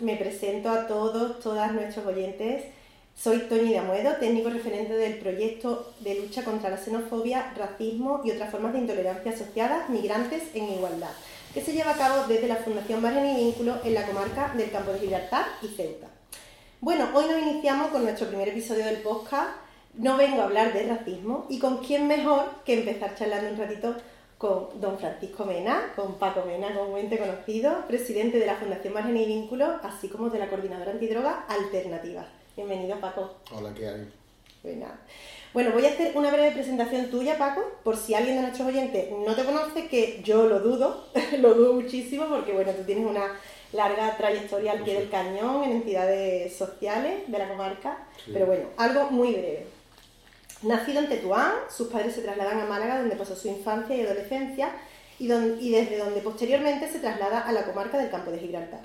Me presento a todos, todas nuestros oyentes. Soy Toñi de técnico referente del proyecto de lucha contra la xenofobia, racismo y otras formas de intolerancia asociadas, migrantes en igualdad, que se lleva a cabo desde la Fundación Margen y Vínculo en la comarca del Campo de Gibraltar y Ceuta. Bueno, hoy nos iniciamos con nuestro primer episodio del podcast. No vengo a hablar de racismo y con quién mejor que empezar charlando un ratito con don Francisco Mena, con Paco Mena, comúnmente conocido, presidente de la Fundación Margen y Vínculo, así como de la Coordinadora Antidroga Alternativa. Bienvenido, Paco. Hola, ¿qué hay? Bueno, voy a hacer una breve presentación tuya, Paco, por si alguien de nuestros oyentes no te conoce, que yo lo dudo, lo dudo muchísimo, porque bueno, tú tienes una larga trayectoria al pie del cañón en entidades sociales de la comarca, pero bueno, algo muy breve. Nacido en Tetuán, sus padres se trasladan a Málaga, donde pasó su infancia y adolescencia, y, desde donde posteriormente se traslada a la comarca del Campo de Gibraltar.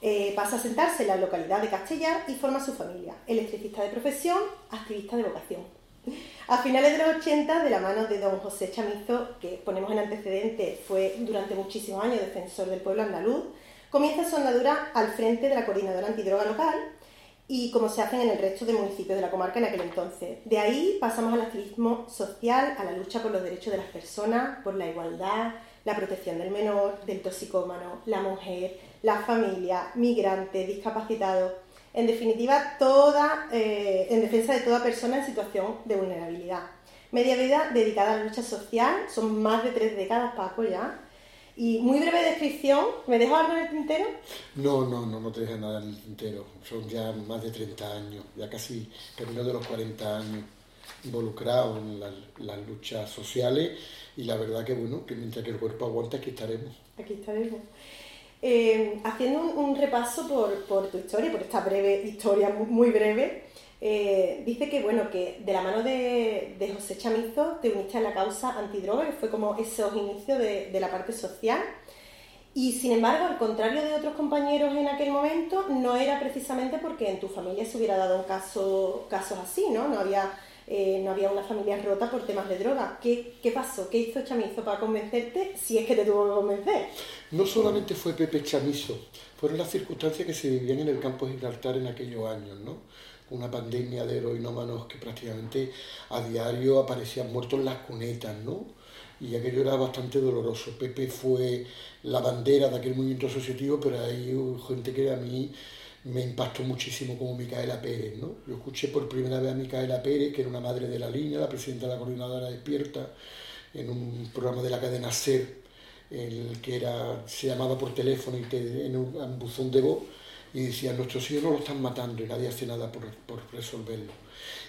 Eh, pasa a sentarse en la localidad de Castellar y forma su familia, electricista de profesión, activista de vocación. A finales de los 80, de la mano de don José Chamizo, que ponemos en antecedente, fue durante muchísimos años defensor del pueblo andaluz, comienza su andadura al frente de la coordinadora antidroga local y como se hacen en el resto de municipios de la comarca en aquel entonces. De ahí pasamos al activismo social, a la lucha por los derechos de las personas, por la igualdad, la protección del menor, del toxicómano, la mujer, la familia, migrantes, discapacitados, en definitiva, toda, eh, en defensa de toda persona en situación de vulnerabilidad. Media vida dedicada a la lucha social, son más de tres décadas, Paco, ya, y muy breve descripción, ¿me dejo algo en el tintero? No, no, no, no te dejes nada en el tintero. Son ya más de 30 años, ya casi camino de los 40 años involucrado en las luchas sociales y la verdad que bueno, que mientras que el cuerpo aguanta aquí estaremos. Aquí estaremos. Eh, haciendo un, repaso por, por, tu historia, por esta breve historia, muy breve, eh, dice que, bueno, que de la mano de, José Chamizo te uniste a la causa antidroga, que fue como esos inicios de, la parte social. Y sin embargo, al contrario de otros compañeros en aquel momento, no era precisamente porque en tu familia se hubiera dado un caso, casos así, ¿no? No había, eh, no había una familia rota por temas de droga. ¿Qué, ¿Qué, pasó? ¿Qué hizo Chamizo para convencerte si es que te tuvo que convencer? No solamente fue Pepe Chamizo, fueron las circunstancias que se vivían en el campo de Gibraltar en aquellos años, ¿no? Una pandemia de heroinómanos que prácticamente a diario aparecían muertos en las cunetas, ¿no? Y aquello era bastante doloroso. Pepe fue la bandera de aquel movimiento asociativo, pero hay gente que a mí me impactó muchísimo como Micaela Pérez, ¿no? Yo escuché por primera vez a Micaela Pérez, que era una madre de la línea, la presidenta de la coordinadora despierta, en un programa de la cadena SER, el que era, se llamaba por teléfono y en un buzón de voz, y decían, nuestros hijos no lo están matando y nadie hace nada por, por resolverlo.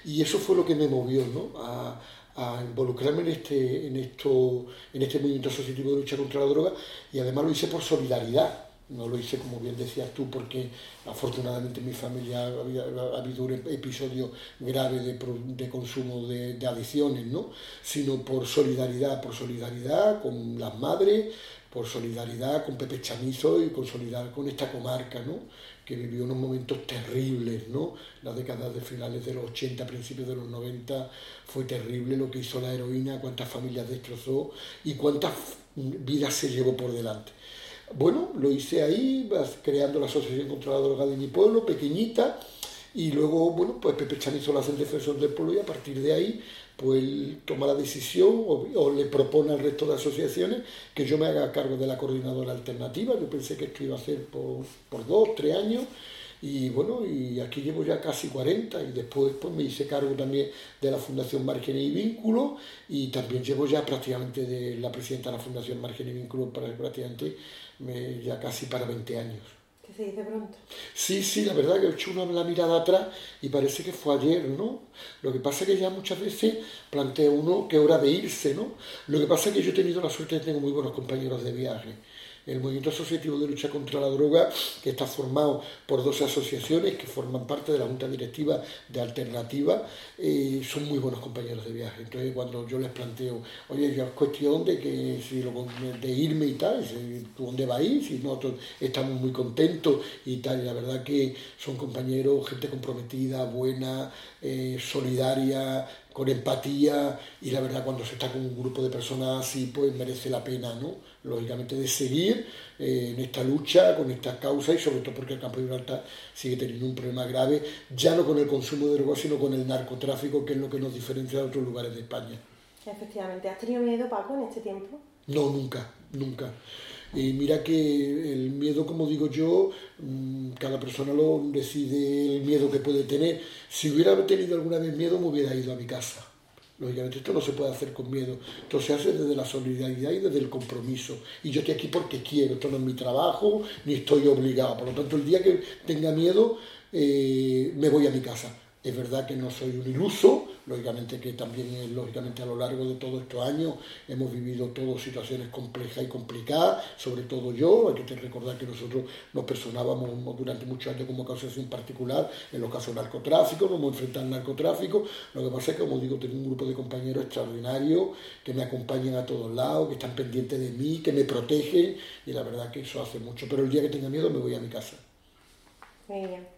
Y eso fue lo que me movió ¿no? a, a, involucrarme en este, en, esto, en este movimiento asociativo de lucha contra la droga y además lo hice por solidaridad. No lo hice, como bien decías tú, porque afortunadamente en mi familia ha habido un episodio grave de, de consumo de, de, adicciones, ¿no? sino por solidaridad, por solidaridad con las madres, por solidaridad con Pepe Chamizo y con solidaridad con esta comarca, ¿no? que vivió unos momentos terribles, ¿no? Las décadas de finales de los 80, principios de los 90, fue terrible lo que hizo la heroína, cuántas familias destrozó y cuántas vidas se llevó por delante. Bueno, lo hice ahí, creando la Asociación contra la Droga de mi pueblo, pequeñita, y luego, bueno, pues Pepe Chamizo la hace el defensor del pueblo y a partir de ahí pues él toma la decisión o, le propone al resto de asociaciones que yo me haga cargo de la coordinadora alternativa. Yo pensé que esto iba a hacer por, por dos, tres años y bueno, y aquí llevo ya casi 40 y después pues, me hice cargo también de la Fundación Margen y Vínculo y también llevo ya prácticamente de la presidenta de la Fundación Margen y Vínculo para prácticamente ya casi para 20 años Sí, sí, la verdad que he hecho una, la mirada atrás y parece que fue ayer, ¿no? Lo que pasa es que ya muchas veces plantea uno que hora de irse, ¿no? Lo que pasa es que yo he tenido la suerte de tener muy buenos compañeros de viaje. El movimiento asociativo de lucha contra la droga, que está formado por dos asociaciones que forman parte de la junta directiva de Alternativa, eh, son muy buenos compañeros de viaje. Entonces, cuando yo les planteo, oye, ya es cuestión de que de irme y tal, ¿tú dónde vas a? Si nosotros estamos muy contentos y tal, y la verdad que son compañeros, gente comprometida, buena, eh, solidaria, con empatía y la verdad cuando se está con un grupo de personas así pues merece la pena, ¿no? Lógicamente de seguir eh, en esta lucha, con esta causa y sobre todo porque el campo de Gibraltar sigue teniendo un problema grave, ya no con el consumo de drogas sino con el narcotráfico que es lo que nos diferencia de otros lugares de España. Efectivamente. ¿Has tenido miedo, Paco, en este tiempo? No, nunca, nunca. Y mira que el miedo, como digo yo, mm, cada persona lo decide el miedo que puede tener. Si hubiera tenido alguna vez miedo, me hubiera ido a mi casa. Lógicamente esto no se puede hacer con miedo, esto se hace desde la solidaridad y desde el compromiso. Y yo estoy aquí porque quiero, esto no es mi trabajo, ni estoy obligado. Por lo tanto, el día que tenga miedo, eh, me voy a mi casa. Es verdad que no soy un iluso, lógicamente que también lógicamente a lo largo de todos estos años hemos vivido todas situaciones complejas y complicadas, sobre todo yo, hay que recordar que nosotros nos personábamos durante muchos años como asociación particular en los casos de narcotráfico, nos hemos enfrentado al narcotráfico, lo que pasa es que como digo, tengo un grupo de compañeros extraordinarios que me acompañan a todos lados, que están pendientes de mí, que me protegen y la verdad que eso hace mucho, pero el día que tenga miedo me voy a mi casa. Muy bien.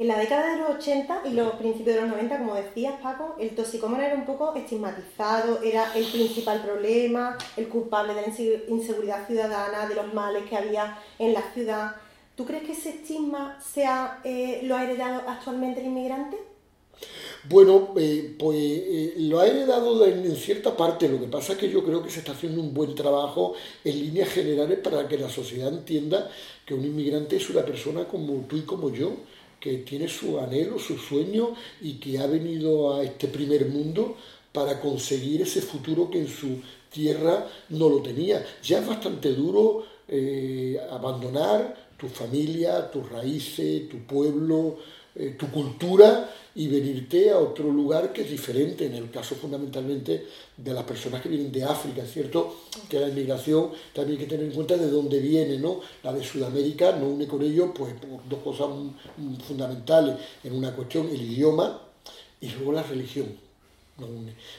En la década de los 80 y los principios de los 90, como decías, Paco, el toxicómano era un poco estigmatizado, era el principal problema, el culpable de la inseguridad ciudadana, de los males que había en la ciudad. ¿Tú crees que ese estigma sea, eh, lo ha heredado actualmente el inmigrante? Bueno, eh, pues eh, lo ha heredado en, cierta parte. Lo que pasa es que yo creo que se está haciendo un buen trabajo en líneas generales para que la sociedad entienda que un inmigrante es una persona como tú y como yo que tiene su anhelo, su sueño y que ha venido a este primer mundo para conseguir ese futuro que en su tierra no lo tenía. Ya es bastante duro eh, abandonar tu familia, tus raíces, tu pueblo, eh, tu cultura y venirte a otro lugar que es diferente, en el caso fundamentalmente de las personas que vienen de África, cierto que la inmigración también hay que tener en cuenta de dónde viene, ¿no? La de Sudamérica no une con ello pues por dos cosas fundamentales, en una cuestión el idioma y luego la religión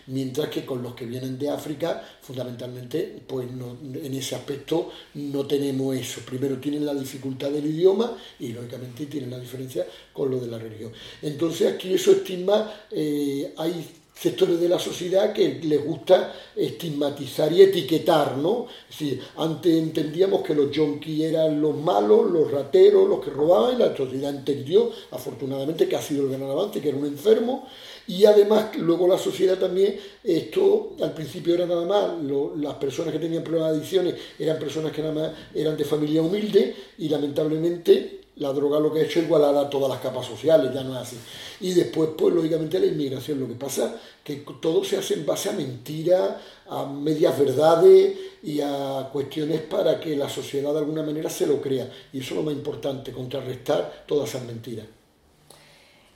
Mientras que con los que vienen de África, fundamentalmente, pues en ese aspecto no tenemos eso. Primero tienen la dificultad del idioma y lógicamente tienen la diferencia con lo de la religión. Entonces aquí eso estigma, eh, hay sectores de la sociedad que les gusta estigmatizar y etiquetar, ¿no? Es antes entendíamos que los yonkis eran los malos, los rateros, los que robaban, y la sociedad entendió, afortunadamente, que ha sido el gran avance, que era un enfermo, y además luego la sociedad también, esto al principio era nada más, las personas que tenían problemas de adicciones eran personas que nada más eran de familia humilde y lamentablemente la droga lo que ha hecho es igualar a todas las capas sociales, ya no es así. Y después, pues lógicamente la inmigración, lo que pasa que todo se hace en base a mentiras, a medias verdades y a cuestiones para que la sociedad de alguna manera se lo crea. Y eso es lo más importante, contrarrestar todas esas mentiras.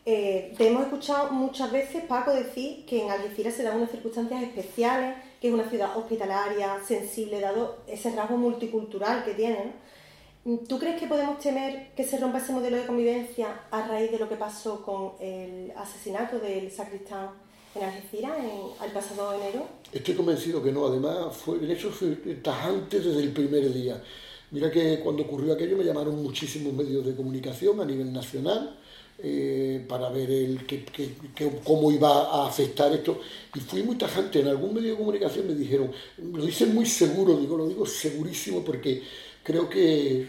Eh, te hemos escuchado muchas veces, Paco, decir que en Algeciras se dan unas circunstancias especiales, que es una ciudad hospitalaria, sensible, dado ese rasgo multicultural que tiene. ¿Tú crees que podemos temer que se rompa ese modelo de convivencia a raíz de lo que pasó con el asesinato del sacristán en Algeciras el pasado enero? Estoy convencido que no. Además, fue, el hecho fue tajante desde el primer día. Mira que cuando ocurrió aquello me llamaron muchísimos medios de comunicación a nivel nacional eh, para ver el, que, cómo iba a afectar esto. Y fui muy tajante. En algún medio de comunicación me dijeron, lo dicen muy seguro, digo, lo digo segurísimo porque creo que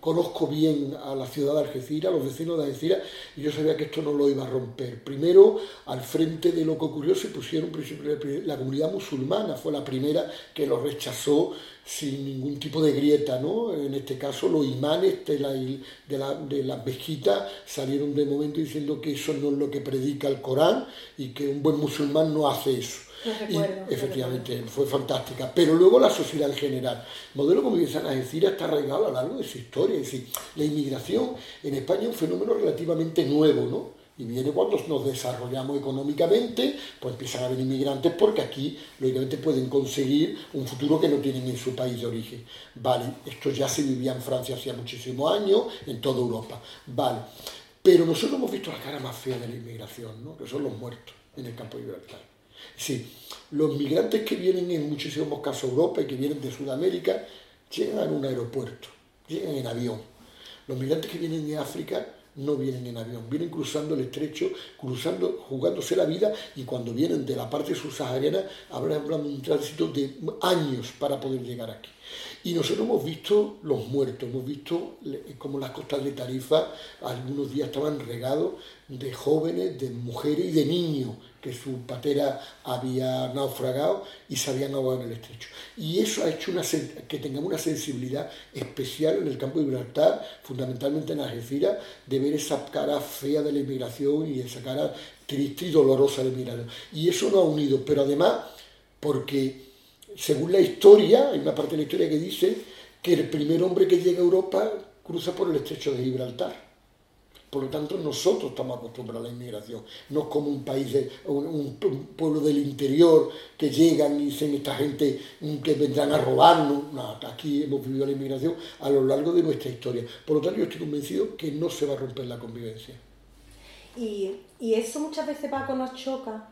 conozco bien a la ciudad de Algeciras, a los vecinos de Algeciras, y yo sabía que esto no lo iba a romper. Primero, al frente de lo que ocurrió, se pusieron la comunidad musulmana, fue la primera que lo rechazó sin ningún tipo de grieta, ¿no? En este caso, los imanes de, la, de, la, de las mezquitas salieron de momento diciendo que eso no es lo que predica el Corán y que un buen musulmán no hace eso efectivamente, fue fantástica. Pero luego la sociedad en general. El modelo, como dicen a decir, está arraigado a lo largo de su historia. Es decir, la inmigración en España es un fenómeno relativamente nuevo, ¿no? Y viene cuando nos desarrollamos económicamente, pues empiezan a venir inmigrantes porque aquí, lógicamente, pueden conseguir un futuro que no tienen en su país de origen. Vale, esto ya se vivía en Francia hacía muchísimos años, en toda Europa. Vale, pero nosotros hemos visto la cara más fea de la inmigración, ¿no? que son los muertos en el campo de Gibraltar. Sí, los migrantes que vienen en muchísimos casos a Europa y que vienen de Sudamérica llegan a un aeropuerto, llegan en avión. Los migrantes que vienen de África no vienen en avión, vienen cruzando el estrecho, cruzando, jugándose la vida y cuando vienen de la parte subsahariana habrán un tránsito de años para poder llegar aquí. Y nosotros hemos visto los muertos, hemos visto como las costas de Tarifa algunos días estaban regados de jóvenes, de mujeres y de niños que su patera había naufragado y se habían ahogado en el estrecho. Y eso ha hecho una, que tengamos una sensibilidad especial en el campo de Gibraltar, fundamentalmente en Algeciras, de ver esa cara fea de la inmigración y esa cara triste y dolorosa de la. Y eso nos ha unido, pero además porque según la historia, hay una parte de la historia que dice que el primer hombre que llega a Europa cruza por el estrecho de Gibraltar. Por lo tanto, nosotros estamos acostumbrados a la inmigración, no es como un país, de, un, pueblo del interior que llegan y dicen esta gente que vendrán a robarnos. No, aquí hemos vivido la inmigración a lo largo de nuestra historia. Por lo tanto, yo estoy convencido que no se va a romper la convivencia. Y, y eso muchas veces, Paco, nos choca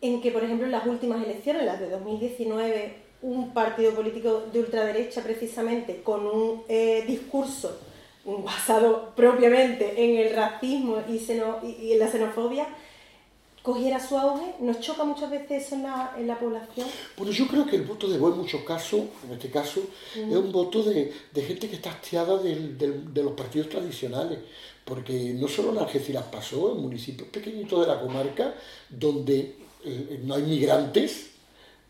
en que, por ejemplo, en las últimas elecciones, las de 2019, un partido político de ultraderecha, precisamente, con un eh, discurso basado propiamente en el racismo y, y, en la xenofobia, cogiera su auge, ¿nos choca muchas veces eso en la, en la población? Bueno, yo creo que el voto de voz en muchos casos, en este caso, es un voto de, de, gente que está hastiada de los partidos tradicionales, porque no solo en Algeciras pasó, en municipios pequeñitos de la comarca, donde eh, no hay migrantes,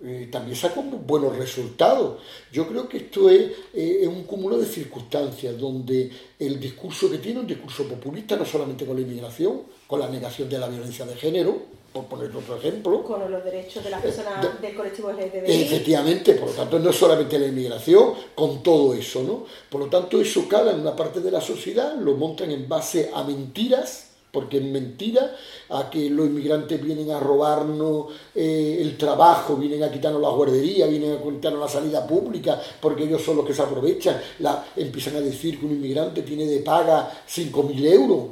eh, también sacó buenos resultados. Yo creo que esto es, eh, es, un cúmulo de circunstancias donde el discurso que tiene, un discurso populista, no solamente con la inmigración, con la negación de la violencia de género, por poner otro ejemplo. Con los derechos de las personas del colectivo LGTBI. Efectivamente, por lo tanto, no solamente la inmigración, con todo eso, ¿no? Por lo tanto, eso cala en una parte de la sociedad, lo montan en base a mentiras porque es mentira a que los inmigrantes vienen a robarnos eh, el trabajo, vienen a quitarnos la guardería, vienen a quitarnos la salida pública, porque ellos son los que se aprovechan, la, empiezan a decir que un inmigrante tiene de paga 5.000 euros.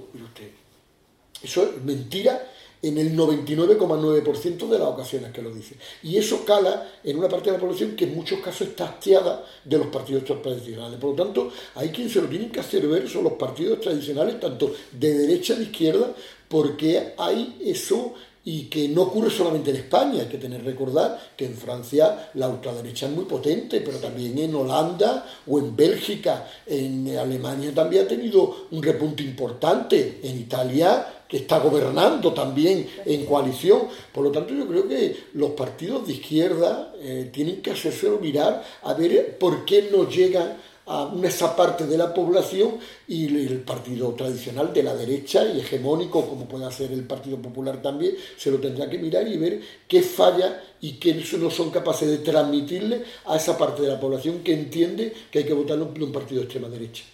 Eso es mentira en el 99,9% de las ocasiones que lo dice. Y eso cala en una parte de la población que en muchos casos está hastiada de los partidos tradicionales. Por lo tanto, hay quien se lo tienen que hacer ver son los partidos tradicionales, tanto de derecha de izquierda, porque hay eso y que no ocurre solamente en España, hay que tener recordar que en Francia la ultraderecha es muy potente, pero también en Holanda o en Bélgica, en Alemania también ha tenido un repunte importante, en Italia que está gobernando también en coalición. Por lo tanto, yo creo que los partidos de izquierda eh, tienen que hacérselo mirar a ver por qué no llegan a esa parte de la población y el partido tradicional de la derecha y hegemónico, como puede ser el Partido Popular también, se lo tendrá que mirar y ver qué falla y qué no son capaces de transmitirle a esa parte de la población que entiende que hay que votar un partido de extrema derecha.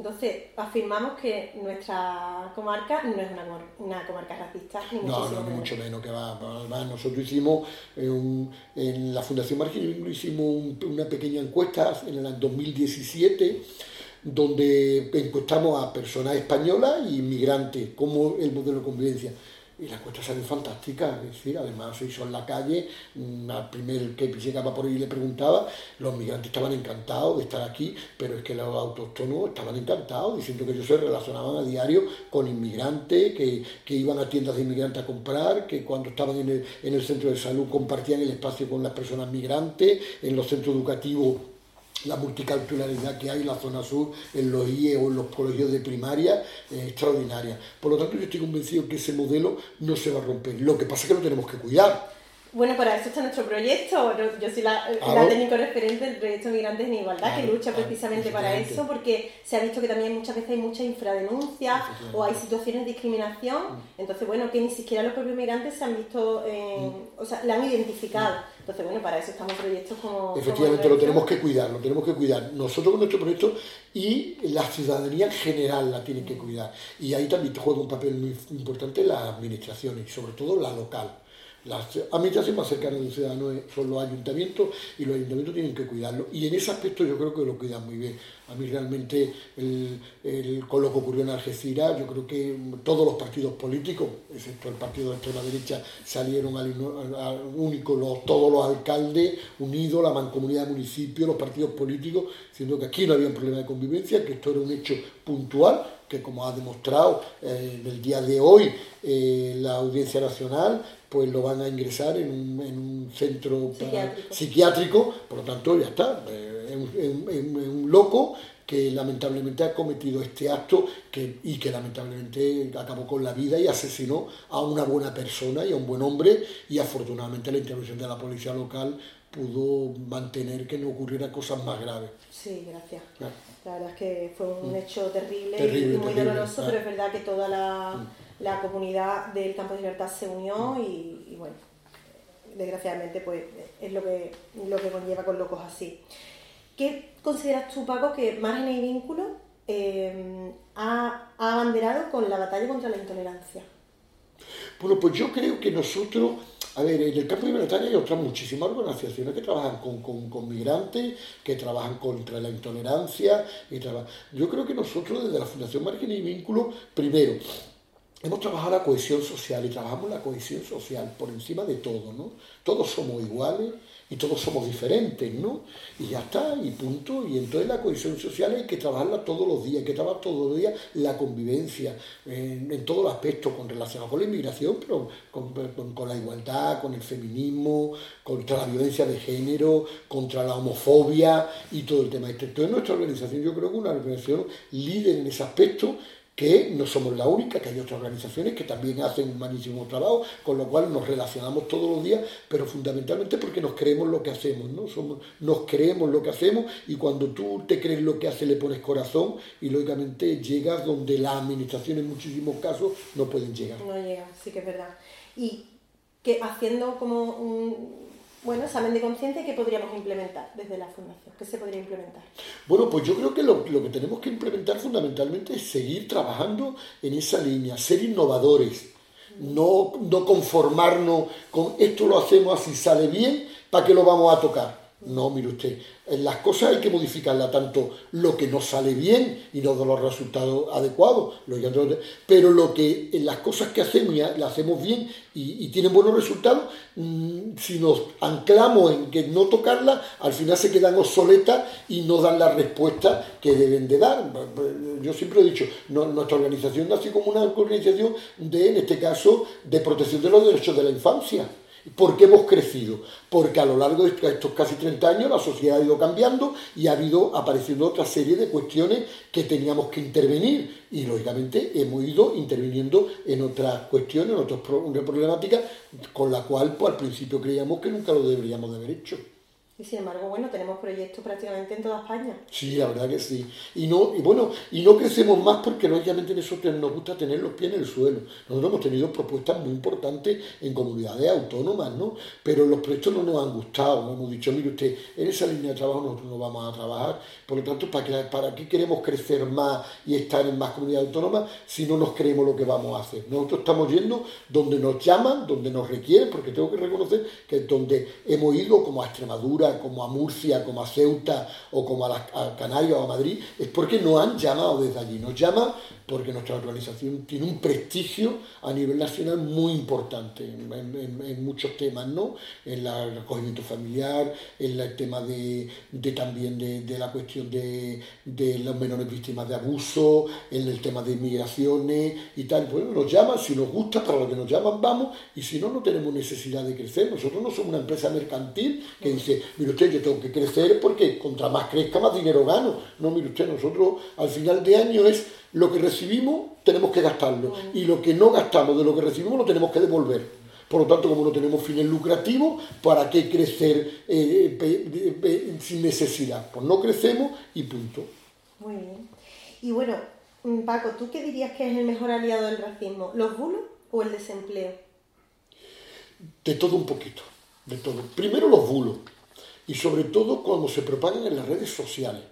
Entonces, afirmamos que nuestra comarca no es una, comarca racista, ni No, no, mucho menos que va. Además, nosotros hicimos, en, en la Fundación Margen, hicimos una pequeña encuesta en el 2017 donde encuestamos a personas españolas y inmigrantes, como el modelo de convivencia y la encuesta salió fantástica, es decir, además se hizo en la calle, mm, al primer que llegaba por ahí le preguntaba, los migrantes estaban encantados de estar aquí, pero es que los autóctonos estaban encantados, diciendo que ellos se relacionaban a diario con inmigrantes, que, que iban a tiendas de inmigrantes a comprar, que cuando estaban en el, en el centro de salud compartían el espacio con las personas migrantes, en los centros educativos la multiculturalidad que hay en la zona sur, en los IE o en los colegios de primaria, es extraordinaria. Por lo tanto, yo estoy convencido que ese modelo no se va a romper. Lo que pasa es que lo tenemos que cuidar. Bueno, para eso está nuestro proyecto. Yo soy la, técnico referente del proyecto Migrantes en Igualdad, que lucha precisamente para eso, porque se ha visto que también muchas veces hay mucha infradenuncia o hay situaciones de discriminación. Mm. Entonces, bueno, que ni siquiera los propios migrantes se han visto, mm. o sea, la han identificado. Entonces, bueno, para eso estamos proyectos como... Efectivamente, lo tenemos que cuidar, lo tenemos que cuidar. Nosotros con nuestro proyecto y la ciudadanía en general la tienen que cuidar. Y ahí también juega un papel muy importante las administraciones, y sobre todo la local. Las administraciones más cercanas del ciudadano son los ayuntamientos y los ayuntamientos tienen que cuidarlo. Y en ese aspecto yo creo que lo cuidan muy bien. A mí realmente, el, con lo que ocurrió en Algeciras, yo creo que todos los partidos políticos, excepto el partido de extrema derecha, salieron al, único, los, todos los alcaldes unidos, la mancomunidad de municipios, los partidos políticos, diciendo que aquí no había un problema de convivencia, que esto era un hecho puntual, que como ha demostrado eh, en el día de hoy eh, la Audiencia Nacional, pues lo van a ingresar en un, centro psiquiátrico. por lo tanto ya está, es un, loco que lamentablemente ha cometido este acto que, y que lamentablemente acabó con la vida y asesinó a una buena persona y a un buen hombre y afortunadamente la intervención de la policía local pudo mantener que no ocurriera cosas más graves. Sí, gracias. La verdad es que fue un mm. hecho terrible, y muy doloroso, pero es verdad que toda la... Mm la comunidad del Campo de Libertad se unió y, bueno, desgraciadamente pues es lo que, lo que conlleva con locos así. ¿Qué consideras tú, Paco, que Margen y Vínculo eh, ha, abanderado con la batalla contra la intolerancia? Bueno, pues yo creo que nosotros, a ver, en el campo de libertad hay otras muchísimas organizaciones que trabajan con, migrantes, que trabajan contra la intolerancia. Y Yo creo que nosotros desde la Fundación Margen y Vínculo, primero, hemos trabajado la cohesión social y trabajamos la cohesión social por encima de todo, ¿no? Todos somos iguales y todos somos diferentes, ¿no? Y ya está, y punto. Y entonces la cohesión social hay que trabajarla todos los días, hay que trabajar todos los días la convivencia, en, en todos los aspectos, con relación con la inmigración, pero con, con, la igualdad, con el feminismo, contra la violencia de género, contra la homofobia y todo el tema. Este. Entonces nuestra organización yo creo que una organización líder en ese aspecto que no somos la única, que hay otras organizaciones que también hacen un magnífico trabajo, con lo cual nos relacionamos todos los días, pero fundamentalmente porque nos creemos lo que hacemos, ¿no? Somos, nos creemos lo que hacemos y cuando tú te crees lo que haces le pones corazón y lógicamente llegas donde la administración en muchísimos casos no pueden llegar. No llega, sí que es verdad. Y que haciendo como un bueno, examen de conciencia que podríamos implementar desde la Fundación. ¿Qué se podría implementar? Bueno, pues yo creo que lo, lo, que tenemos que implementar fundamentalmente es seguir trabajando en esa línea, ser innovadores, no, no conformarnos con esto lo hacemos así, sale bien, ¿para qué lo vamos a tocar? No, mire usted, las cosas hay que modificarla tanto lo que nos sale bien y nos da los resultados adecuados, pero lo que las cosas que hacemos y las hacemos bien y, tienen buenos resultados, mm, si nos anclamos en que no tocarla, al final se quedan obsoletas y no dan la respuesta que deben de dar. Yo siempre he dicho, nuestra organización nace como una organización de, en este caso, de protección de los derechos de la infancia. ¿Por qué hemos crecido? Porque a lo largo de estos casi 30 años la sociedad ha ido cambiando y ha habido apareciendo otra serie de cuestiones que teníamos que intervenir y lógicamente hemos ido interviniendo en otras cuestiones, en otras problemáticas con la cual pues, al principio creíamos que nunca lo deberíamos de haber hecho. Y sin embargo, bueno, tenemos proyectos prácticamente en toda España. Sí, la verdad que sí. Y no, y bueno, y no crecemos más porque lógicamente nosotros nos gusta tener los pies en el suelo. Nosotros hemos tenido propuestas muy importantes en comunidades autónomas, ¿no? Pero los proyectos no nos han gustado. Hemos dicho, mire usted, en esa línea de trabajo nosotros no vamos a trabajar. Por lo tanto, ¿para qué, ¿para qué queremos crecer más y estar en más comunidades autónomas si no nos creemos lo que vamos a hacer? Nosotros estamos yendo donde nos llaman, donde nos requieren, porque tengo que reconocer que es donde hemos ido como a Extremadura, como a Murcia, como a Ceuta o como a, las, Canarias o a Madrid, es porque nos han llamado desde allí. Nos llama porque nuestra organización tiene un prestigio a nivel nacional muy importante en, muchos temas, ¿no? En el acogimiento familiar, en el tema de, también de, la cuestión de, los menores víctimas de abuso, en el tema de migraciones y tal. Bueno, nos llaman, si nos gusta, para lo que nos llaman vamos, y si no, no tenemos necesidad de crecer. Nosotros no somos una empresa mercantil que dice, mire usted, yo tengo que crecer porque contra más crezca, más dinero gano. No, mire usted, nosotros al final de año es lo que recibimos tenemos que gastarlo y lo que no gastamos de lo que recibimos lo tenemos que devolver. Por lo tanto, como no tenemos fines lucrativos, ¿para qué crecer eh, sin necesidad? Pues no crecemos y punto. Muy bien. Y bueno, mm, Paco, ¿tú qué dirías que es el mejor aliado del racismo? ¿Los bulos o el desempleo? De todo un poquito, de todo. Primero los bulos y sobre todo cuando se propagan en las redes sociales.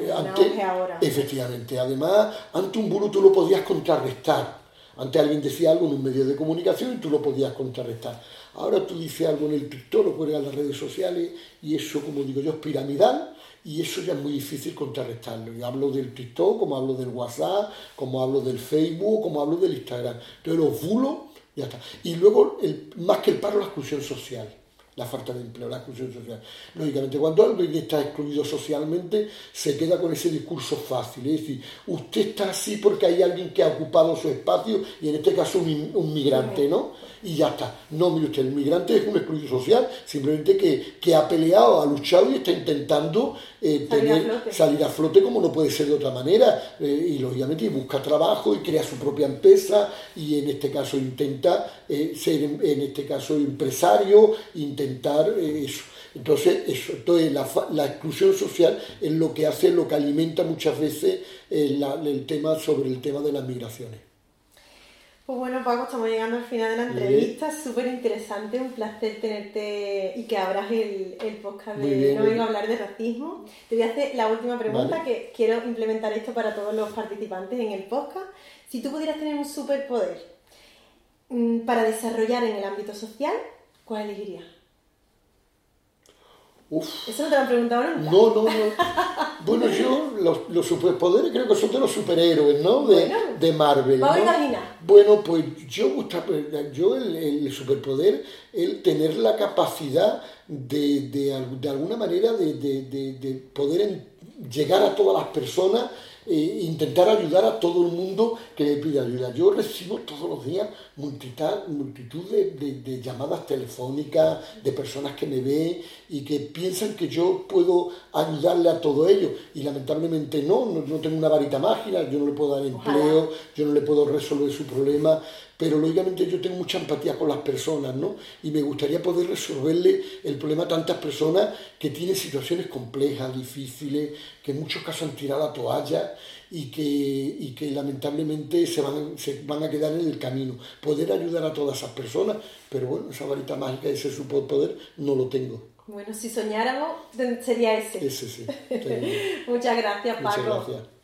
Eh, ante, ahora. Efectivamente, además, ante un bulo tú lo podías contrarrestar. Antes alguien decía algo en un medio de comunicación y tú lo podías contrarrestar. Ahora tú dices algo en el TikTok, lo cuelgas en las redes sociales y eso, como digo yo, es piramidal y eso ya es muy difícil contrarrestarlo. Yo hablo del TikTok, como hablo del WhatsApp, como hablo del Facebook, como hablo del Instagram. Entonces los bulos, ya está. Y luego, el, más que el paro, la exclusión social la falta de empleo, la exclusión social. Lógicamente, cuando alguien está excluido socialmente, se queda con ese discurso fácil, es decir, usted está así porque hay alguien que ha ocupado su espacio y en este caso un, un migrante, ¿no? Y ya está. No, mire usted, el migrante es un excluido social, simplemente que, que ha peleado, ha luchado y está intentando eh, tener, salir a flote como no puede ser de otra manera. Eh, y lógicamente busca trabajo y crea su propia empresa y en este caso intenta eh, ser, en este caso, empresario, intentar eso. Entonces, eso, entonces la, la, exclusión social es lo que hace, lo que alimenta muchas veces el tema sobre el tema de las migraciones. Pues bueno, Paco, estamos llegando al final de la entrevista. Súper interesante, un placer tenerte y que abras el, el podcast de No vengo a hablar de racismo. Te voy a hacer la última pregunta, que quiero implementar esto para todos los participantes en el podcast. Si tú pudieras tener un superpoder mm, para desarrollar en el ámbito social, ¿cuál elegirías? Uf. ¿Eso no te lo han preguntado nunca? No, no, no. bueno, yo, los, superpoderes creo que son de los superhéroes, ¿no? De, de Marvel. Imaginar. Bueno, pues yo, yo el, el, superpoder, el tener la capacidad de, de, de alguna manera de, de poder llegar a todas las personas e intentar ayudar a todo el mundo que le pide ayuda. Yo recibo todos los días multitud, multitud de, llamadas telefónicas de personas que me ven y que piensan que yo puedo ayudarle a todo ello. Y lamentablemente no, no, tengo una varita mágica, yo no le puedo dar empleo, yo no le puedo resolver su problema, pero lógicamente yo tengo mucha empatía con las personas, ¿no? Y me gustaría poder resolverle el problema a tantas personas que tienen situaciones complejas, difíciles, que en muchos casos han tirado la toalla y que, y que lamentablemente se van, se van a quedar en el camino. Poder ayudar a todas esas personas, pero bueno, esa varita mágica, ese superpoder, no lo tengo. Bueno, si soñáramos, sería ese. Ese sí. Muchas gracias, Paco. Muchas gracias.